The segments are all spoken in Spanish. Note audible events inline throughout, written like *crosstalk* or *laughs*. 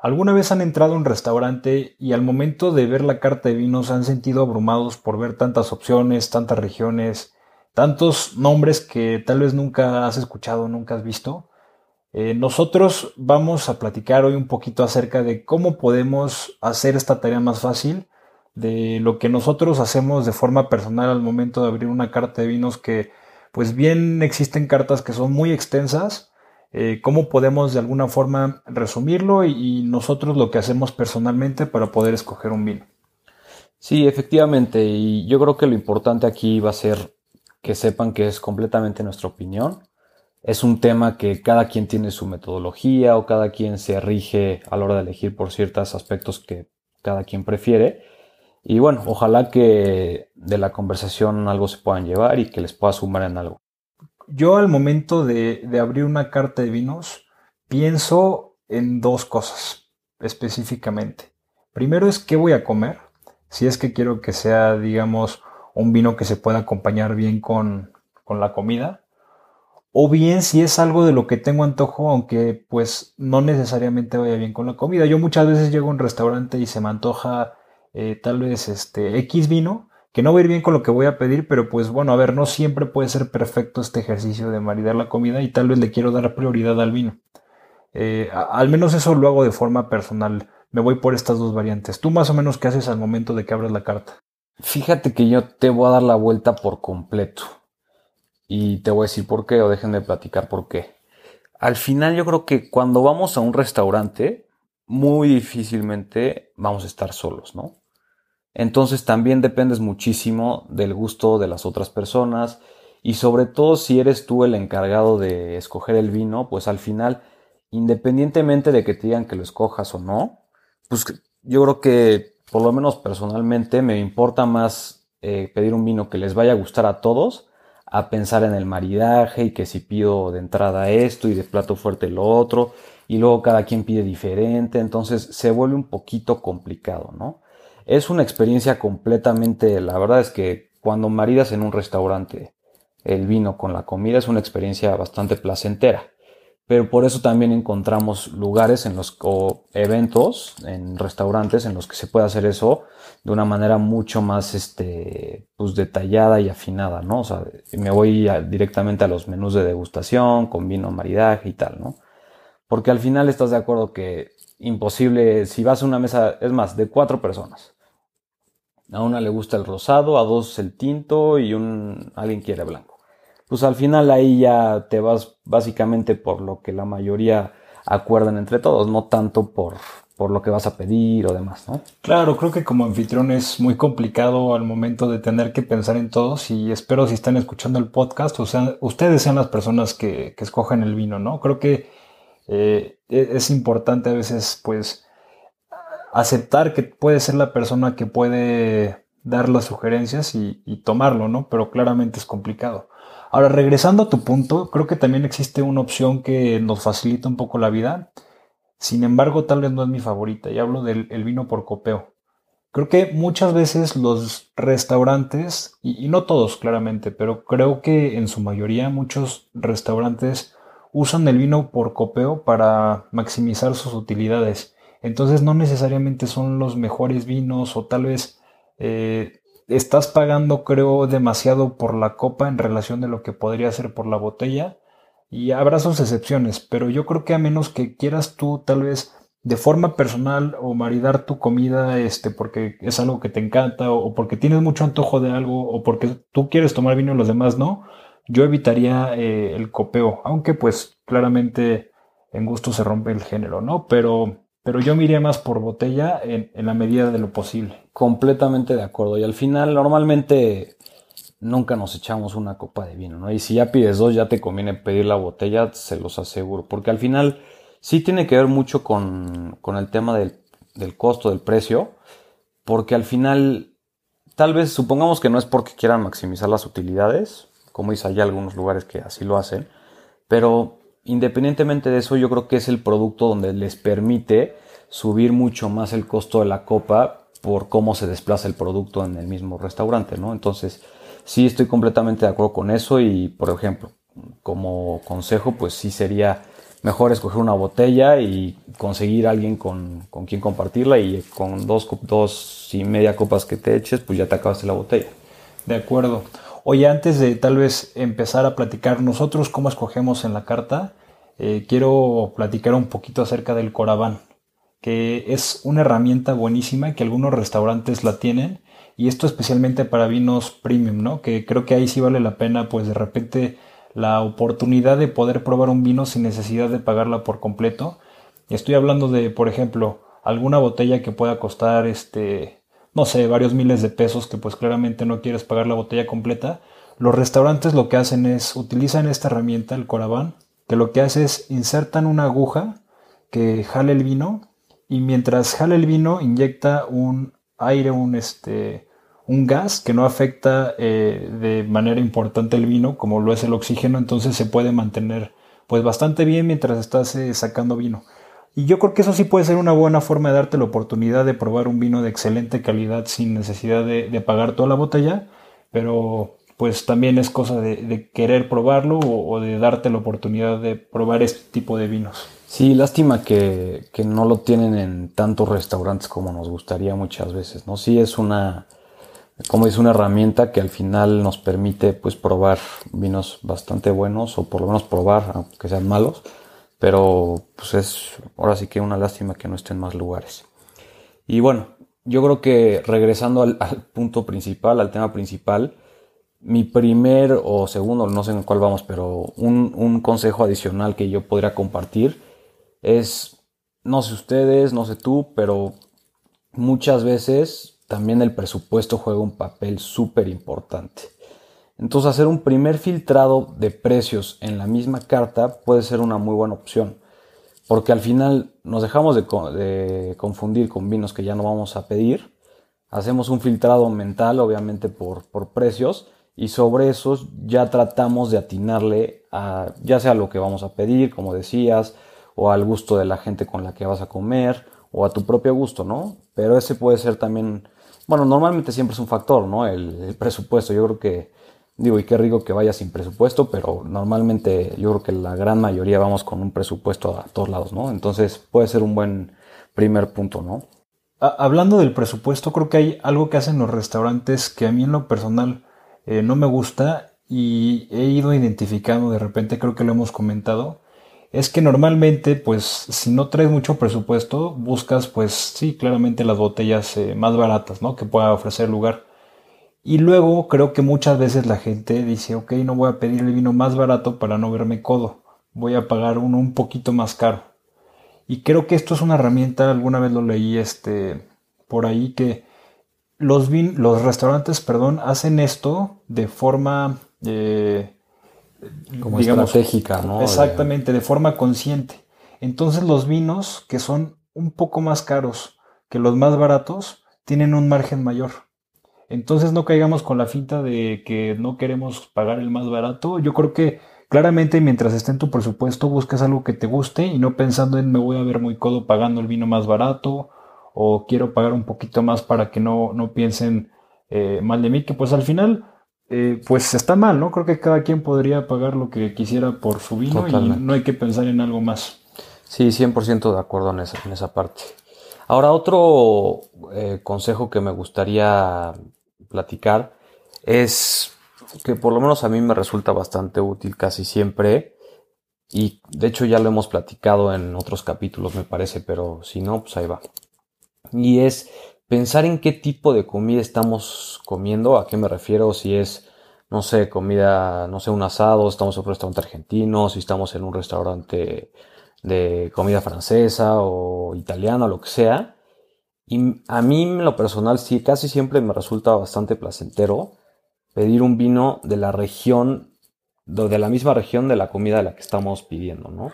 ¿Alguna vez han entrado a un restaurante y al momento de ver la carta de vinos han sentido abrumados por ver tantas opciones, tantas regiones, tantos nombres que tal vez nunca has escuchado, nunca has visto? Eh, nosotros vamos a platicar hoy un poquito acerca de cómo podemos hacer esta tarea más fácil, de lo que nosotros hacemos de forma personal al momento de abrir una carta de vinos que pues bien existen cartas que son muy extensas, eh, cómo podemos de alguna forma resumirlo y, nosotros lo que hacemos personalmente para poder escoger un vino. Sí, efectivamente, y yo creo que lo importante aquí va a ser que sepan que es completamente nuestra opinión. Es un tema que cada quien tiene su metodología o cada quien se rige a la hora de elegir por ciertos aspectos que cada quien prefiere. Y bueno, ojalá que de la conversación algo se puedan llevar y que les pueda sumar en algo. Yo al momento de, abrir una carta de vinos pienso en dos cosas específicamente. Primero es qué voy a comer, si es que quiero que sea, digamos, un vino que se pueda acompañar bien con, con la comida, o bien si es algo de lo que tengo antojo, aunque pues no necesariamente vaya bien con la comida. Yo muchas veces llego a un restaurante y se me antoja eh, tal vez este X vino, que no va a ir bien con lo que voy a pedir, pero pues bueno, a ver, no siempre puede ser perfecto este ejercicio de maridar la comida y tal vez le quiero dar prioridad al vino. Eh, al menos eso lo hago de forma personal. Me voy por estas dos variantes. ¿Tú más o menos qué haces al momento de que abres la carta? Fíjate que yo te voy a dar la vuelta por completo. Y te voy a decir por qué o dejen de platicar por qué. Al final yo creo que cuando vamos a un restaurante, muy difícilmente vamos a estar solos, ¿no? Entonces también dependes muchísimo del gusto de las otras personas y sobre todo si eres tú el encargado de escoger el vino, pues al final, independientemente de que te digan que lo escojas o no, pues yo creo que por lo menos personalmente me importa más eh, pedir un vino que les vaya a gustar a todos a pensar en el maridaje y que si pido de entrada esto y de plato fuerte lo otro y luego cada quien pide diferente, entonces se vuelve un poquito complicado, ¿no? Es una experiencia completamente, la verdad es que cuando maridas en un restaurante el vino con la comida es una experiencia bastante placentera. Pero por eso también encontramos lugares en los o eventos en restaurantes en los que se puede hacer eso de una manera mucho más este pues detallada y afinada, ¿no? O sea, me voy directamente a los menús de degustación con vino maridaje y tal, ¿no? Porque al final estás de acuerdo que imposible si vas a una mesa, es más, de cuatro personas a una le gusta el rosado, a dos el tinto y un alguien quiere blanco. Pues al final ahí ya te vas básicamente por lo que la mayoría acuerdan entre todos, no tanto por, por lo que vas a pedir o demás, ¿no? Claro, creo que como anfitrión es muy complicado al momento de tener que pensar en todos y espero si están escuchando el podcast, o sea, ustedes sean las personas que, que escogen el vino, ¿no? Creo que eh, e-, es importante a veces, pues, aceptar que puede ser la persona que puede dar las sugerencias y, tomarlo, ¿no? Pero claramente es complicado. Ahora, regresando a tu punto, creo que también existe una opción que nos facilita un poco la vida. Sin embargo, tal vez no es mi favorita. Y hablo del vino por copeo. Creo que muchas veces los restaurantes, y, y, no todos claramente, pero creo que en su mayoría muchos restaurantes usan el vino por copeo para maximizar sus utilidades. Entonces no necesariamente son los mejores vinos o tal vez eh, estás pagando creo demasiado por la copa en relación de lo que podría ser por la botella. Y habrá sus excepciones, pero yo creo que a menos que quieras tú tal vez de forma personal o maridar tu comida este porque es algo que te encanta o, porque tienes mucho antojo de algo o porque tú quieres tomar vino y los demás no, yo evitaría eh, el copeo, aunque pues claramente en gusto se rompe el género, ¿no? Pero pero yo miré más por botella en, la medida de lo posible. Completamente de acuerdo. Y al final, normalmente nunca nos echamos una copa de vino, ¿no? Y si ya pides dos, ya te conviene pedir la botella, se los aseguro. Porque al final sí tiene que ver mucho con, el tema del, del costo, del precio, porque al final, tal vez supongamos que no es porque quieran maximizar las utilidades, como dice, hay algunos lugares que así lo hacen, pero independientemente de eso, yo creo que es el producto donde les permite subir mucho más el costo de la copa por cómo se desplaza el producto en el mismo restaurante, ¿no? Entonces, sí estoy completamente de acuerdo con eso y, por ejemplo, como consejo, pues sí sería mejor escoger una botella y conseguir alguien con, quien compartirla y con dos, dos y media copas que te eches, pues ya te acabaste la botella. De acuerdo. Oye, antes de tal vez empezar a platicar nosotros cómo escogemos en la carta, eh, quiero platicar un poquito acerca del Coraván, que es una herramienta buenísima que algunos restaurantes la tienen y esto especialmente para vinos premium, ¿no? Que creo que ahí sí vale la pena, pues de repente la oportunidad de poder probar un vino sin necesidad de pagarla por completo. Estoy hablando de, por ejemplo, alguna botella que pueda costar este no sé, varios miles de pesos que pues claramente no quieres pagar la botella completa, los restaurantes lo que hacen es utilizan esta herramienta, el Coraván, que lo que hace es insertan una aguja que jale el vino y mientras jale el vino inyecta un aire, un este un gas que no afecta eh, de manera importante el vino como lo es el oxígeno, entonces se puede mantener pues bastante bien mientras estás eh, sacando vino. Y yo creo que eso sí puede ser una buena forma de darte la oportunidad de probar un vino de excelente calidad sin necesidad de, pagar toda la botella, pero pues también es cosa de, querer probarlo o, de darte la oportunidad de probar este tipo de vinos. Sí, lástima que, no lo tienen en tantos restaurantes como nos gustaría muchas veces, ¿no? Sí es una, como es una herramienta que al final nos permite pues probar vinos bastante buenos o por lo menos probar, aunque sean malos, pero pues es ahora sí que una lástima que no esté en más lugares. Y bueno, yo creo que regresando al, punto principal, al tema principal, mi primer o segundo, no sé en cuál vamos, pero un, un consejo adicional que yo podría compartir es, no sé ustedes, no sé tú, pero muchas veces también el presupuesto juega un papel súper importante. Entonces hacer un primer filtrado de precios en la misma carta puede ser una muy buena opción. Porque al final nos dejamos de, confundir con vinos que ya no vamos a pedir. Hacemos un filtrado mental, obviamente por, por precios, y sobre esos ya tratamos de atinarle a ya sea lo que vamos a pedir, como decías, o al gusto de la gente con la que vas a comer, o a tu propio gusto, ¿no? Pero ese puede ser también, bueno, normalmente siempre es un factor, ¿no? el presupuesto. Yo creo que Digo, y qué rico que vaya sin presupuesto, pero normalmente yo creo que la gran mayoría vamos con un presupuesto a todos lados, ¿no? Entonces puede ser un buen primer punto, ¿no? Hablando del presupuesto, creo que hay algo que hacen los restaurantes que a mí en lo personal eh, no me gusta y he ido identificando de repente, creo que lo hemos comentado, es que normalmente, pues, si no traes mucho presupuesto, buscas, pues, sí, claramente las botellas eh, más baratas, ¿no? Que pueda ofrecer el lugar. Y luego creo que muchas veces la gente dice, ok, no voy a pedir el vino más barato para no verme codo, voy a pagar uno un poquito más caro. Y creo que esto es una herramienta, alguna vez lo leí este, por ahí, que los, los restaurantes perdón, hacen esto de forma... Eh, Como estratégica, ¿no? Exactamente, de forma consciente. Entonces los vinos que son un poco más caros que los más baratos tienen un margen mayor. Entonces no caigamos con la finta de que no queremos pagar el más barato. Yo creo que claramente mientras esté en tu presupuesto buscas algo que te guste y no pensando en me voy a ver muy codo pagando el vino más barato o quiero pagar un poquito más para que no, no piensen eh, mal de mí, que pues al final eh, pues está mal, ¿no? Creo que cada quien podría pagar lo que quisiera por su vino y no hay que pensar en algo más. Sí, 100% de acuerdo en esa, en esa parte. Ahora, otro eh, consejo que me gustaría platicar es que por lo menos a mí me resulta bastante útil casi siempre y de hecho ya lo hemos platicado en otros capítulos me parece, pero si no, pues ahí va. Y es pensar en qué tipo de comida estamos comiendo, a qué me refiero, si es, no sé, comida, no sé, un asado, estamos en un restaurante argentino, si estamos en un restaurante de comida francesa o italiana, lo que sea y a mí, en lo personal, sí, casi siempre me resulta bastante placentero pedir un vino de la región, de la misma región de la comida de la que estamos pidiendo, ¿no?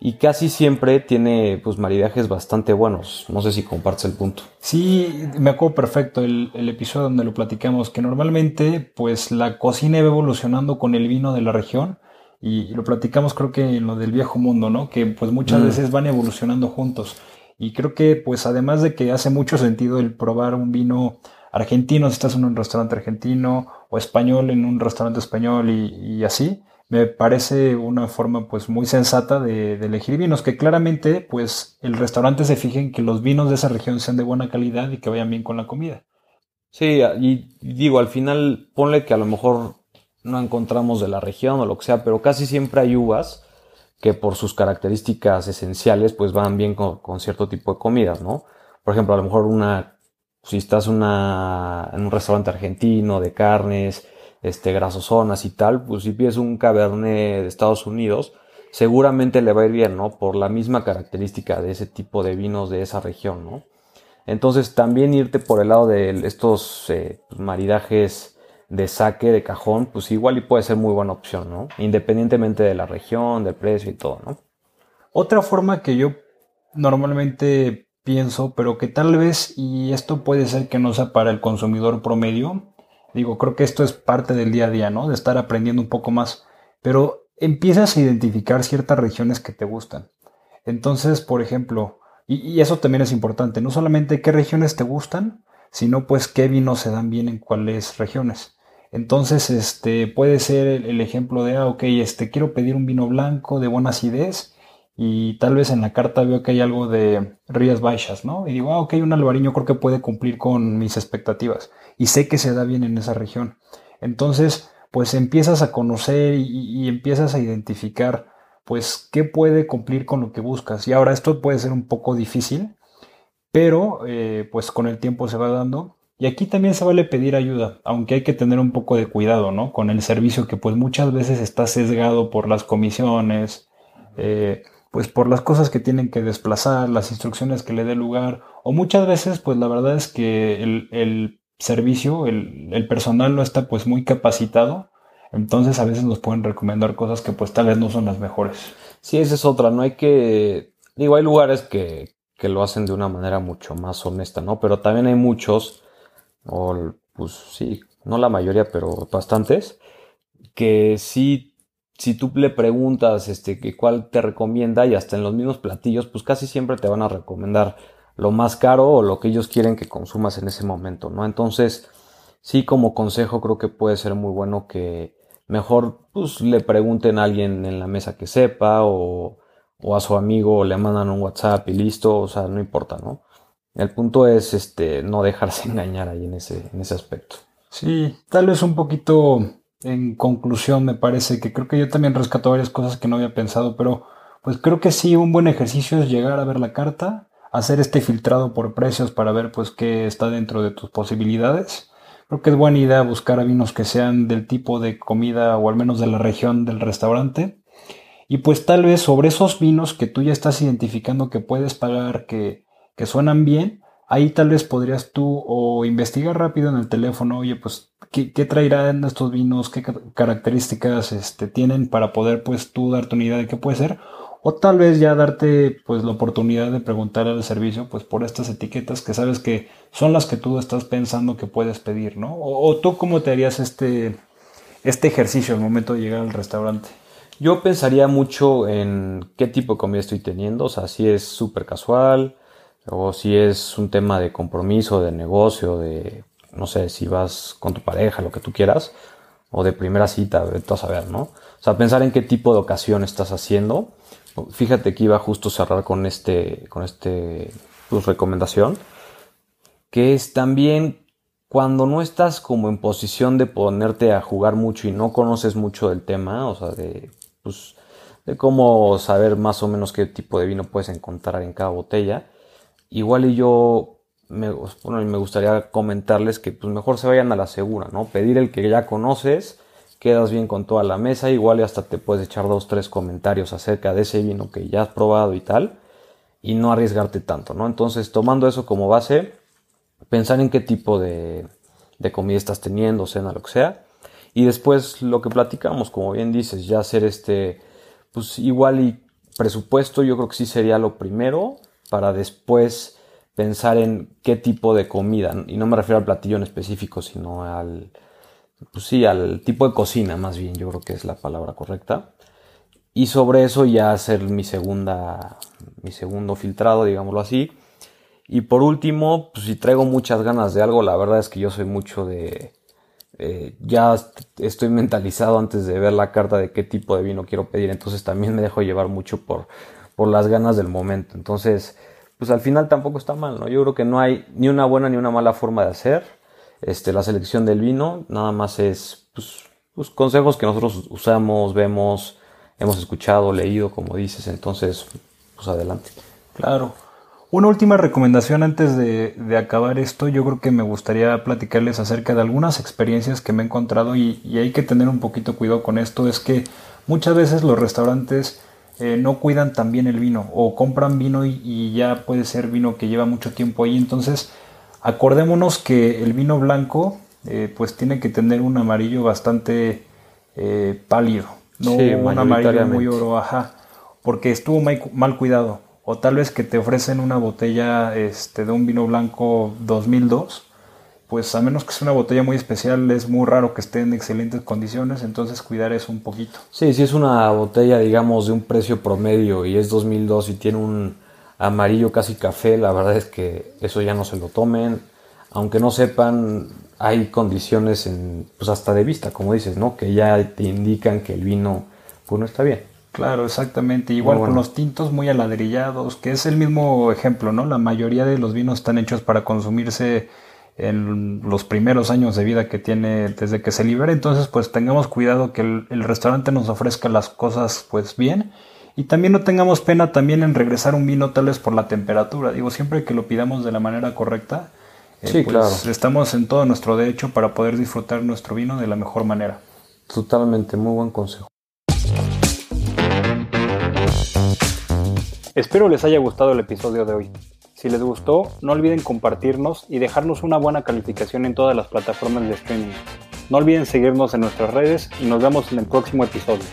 y casi siempre tiene pues maridajes bastante buenos. No sé si compartes el punto. Sí, me acuerdo perfecto el, el, episodio donde lo platicamos, que normalmente pues la cocina va evolucionando con el vino de la región y, lo platicamos creo que en lo del viejo mundo, ¿no? Que pues muchas mm. veces van evolucionando juntos. Y creo que pues además de que hace mucho sentido el probar un vino argentino si estás en un restaurante argentino o español en un restaurante español y, así, me parece una forma pues muy sensata de, elegir vinos, que claramente pues el restaurante se fije en que los vinos de esa región sean de buena calidad y que vayan bien con la comida. Sí, y digo, al final ponle que a lo mejor no encontramos de la región o lo que sea, pero casi siempre hay uvas que por sus características esenciales pues van bien con, cierto tipo de comidas, ¿no? Por ejemplo, a lo mejor una, si estás una, en un restaurante argentino de carnes, este, grasosonas y tal, pues si pides un cabernet de Estados Unidos, seguramente le va a ir bien, ¿no? Por la misma característica de ese tipo de vinos de esa región, ¿no? Entonces también irte por el lado de estos eh, pues, maridajes de saque, de cajón, pues igual y puede ser muy buena opción, ¿no? Independientemente de la región, del precio y todo, ¿no? Otra forma que yo normalmente pienso, pero que tal vez, y esto puede ser que no sea para el consumidor promedio, Digo, creo que esto es parte del día a día, ¿no? De estar aprendiendo un poco más. Pero empiezas a identificar ciertas regiones que te gustan. Entonces, por ejemplo, y, eso también es importante, no solamente qué regiones te gustan, sino pues qué vinos se dan bien en cuáles regiones. Entonces, este puede ser el, ejemplo de, ah, ok, este quiero pedir un vino blanco de buena acidez y tal vez en la carta veo que hay algo de Rías Baixas, ¿no? Y digo, ah, ok, un albariño creo que puede cumplir con mis expectativas y sé que se da bien en esa región. Entonces, pues empiezas a conocer y, empiezas a identificar, pues, qué puede cumplir con lo que buscas. Y ahora esto puede ser un poco difícil, pero eh, pues con el tiempo se va dando. Y aquí también se vale pedir ayuda, aunque hay que tener un poco de cuidado, ¿no? Con el servicio que pues muchas veces está sesgado por las comisiones, eh, pues por las cosas que tienen que desplazar, las instrucciones que le dé lugar, o muchas veces pues la verdad es que el, servicio, el, personal no está pues muy capacitado, entonces a veces nos pueden recomendar cosas que pues tal vez no son las mejores. Sí, esa es otra, no hay que, digo, hay lugares que, que lo hacen de una manera mucho más honesta, ¿no? Pero también hay muchos, o pues sí, no la mayoría, pero bastantes, que sí si tú le preguntas este, que cuál te recomienda y hasta en los mismos platillos, pues casi siempre te van a recomendar lo más caro o lo que ellos quieren que consumas en ese momento, ¿no? Entonces, sí, como consejo creo que puede ser muy bueno que mejor pues le pregunten a alguien en la mesa que sepa o, o a su amigo le mandan un WhatsApp y listo, o sea, no importa, ¿no? El punto es este no dejarse *laughs* engañar ahí en ese, en ese aspecto. Sí, tal vez un poquito en conclusión, me parece que creo que yo también rescato varias cosas que no había pensado, pero pues creo que sí, un buen ejercicio es llegar a ver la carta, hacer este filtrado por precios para ver pues qué está dentro de tus posibilidades. Creo que es buena idea buscar vinos que sean del tipo de comida o al menos de la región del restaurante. Y pues tal vez sobre esos vinos que tú ya estás identificando que puedes pagar, que, que suenan bien, ahí tal vez podrías tú o investigar rápido en el teléfono, oye, pues, ¿qué, traerán estos vinos? ¿Qué características este, tienen para poder, pues, tú darte una idea de qué puede ser? O tal vez ya darte, pues, la oportunidad de preguntar al servicio, pues, por estas etiquetas que sabes que son las que tú estás pensando que puedes pedir, ¿no? O, tú, ¿cómo te harías este, este ejercicio al momento de llegar al restaurante? Yo pensaría mucho en qué tipo de comida estoy teniendo, o sea, si es súper casual, o si es un tema de compromiso, de negocio, de, no sé, si vas con tu pareja, lo que tú quieras, o de primera cita, de a saber, ¿no? O sea, pensar en qué tipo de ocasión estás haciendo. Fíjate que iba justo a cerrar con este, con este, pues, recomendación, que es también cuando no estás como en posición de ponerte a jugar mucho y no conoces mucho del tema, o sea, de, pues, de cómo saber más o menos qué tipo de vino puedes encontrar en cada botella, igual y yo me, bueno, me gustaría comentarles que pues mejor se vayan a la segura, ¿no? Pedir el que ya conoces, quedas bien con toda la mesa, igual y hasta te puedes echar dos, tres comentarios acerca de ese vino que ya has probado y tal, y no arriesgarte tanto, ¿no? Entonces, tomando eso como base, pensar en qué tipo de, de comida estás teniendo, cena, lo que sea, y después lo que platicamos, como bien dices, ya hacer este, pues igual y presupuesto yo creo que sí sería lo primero para después pensar en qué tipo de comida. Y no me refiero al platillo en específico, sino al, pues sí, al tipo de cocina más bien, yo creo que es la palabra correcta. Y sobre eso ya hacer mi segunda, mi segundo filtrado, digámoslo así. Y por último, pues si traigo muchas ganas de algo, la verdad es que yo soy mucho de, eh, ya estoy mentalizado antes de ver la carta de qué tipo de vino quiero pedir, entonces también me dejo llevar mucho por, por las ganas del momento. Entonces, pues al final tampoco está mal, ¿no? Yo creo que no hay ni una buena ni una mala forma de hacer este, la selección del vino, nada más es pues, pues, consejos que nosotros usamos, vemos, hemos escuchado, leído, como dices, entonces, pues adelante. Claro. Una última recomendación antes de, acabar esto, yo creo que me gustaría platicarles acerca de algunas experiencias que me he encontrado y, hay que tener un poquito cuidado con esto, es que muchas veces los restaurantes eh, no cuidan tan bien el vino o compran vino y, ya puede ser vino que lleva mucho tiempo ahí. Entonces, acordémonos que el vino blanco eh, pues tiene que tener un amarillo bastante eh, pálido, no un amarillo muy oro, ajá, porque estuvo mal, cuidado. O tal vez que te ofrecen una botella este, de un vino blanco 2002 pues a menos que sea una botella muy especial, es muy raro que esté en excelentes condiciones, entonces cuidar eso un poquito. Sí, si es una botella, digamos, de un precio promedio y es 2002 y tiene un amarillo casi café, la verdad es que eso ya no se lo tomen. Aunque no sepan, hay condiciones en, pues hasta de vista, como dices, ¿no? Que ya te indican que el vino, pues no está bien. Claro, exactamente. Igual con los tintos muy aladrillados, que es el mismo ejemplo, ¿no? La mayoría de los vinos están hechos para consumirse en los primeros años de vida que tiene desde que se libera. Entonces, pues tengamos cuidado que el, restaurante nos ofrezca las cosas pues bien. Y también no tengamos pena también en regresar un vino tal vez por la temperatura. Digo, siempre que lo pidamos de la manera correcta, eh, sí, pues, claro. estamos en todo nuestro derecho para poder disfrutar nuestro vino de la mejor manera. Totalmente, muy buen consejo. Espero les haya gustado el episodio de hoy. Si les gustó, no olviden compartirnos y dejarnos una buena calificación en todas las plataformas de streaming. No olviden seguirnos en nuestras redes y nos vemos en el próximo episodio.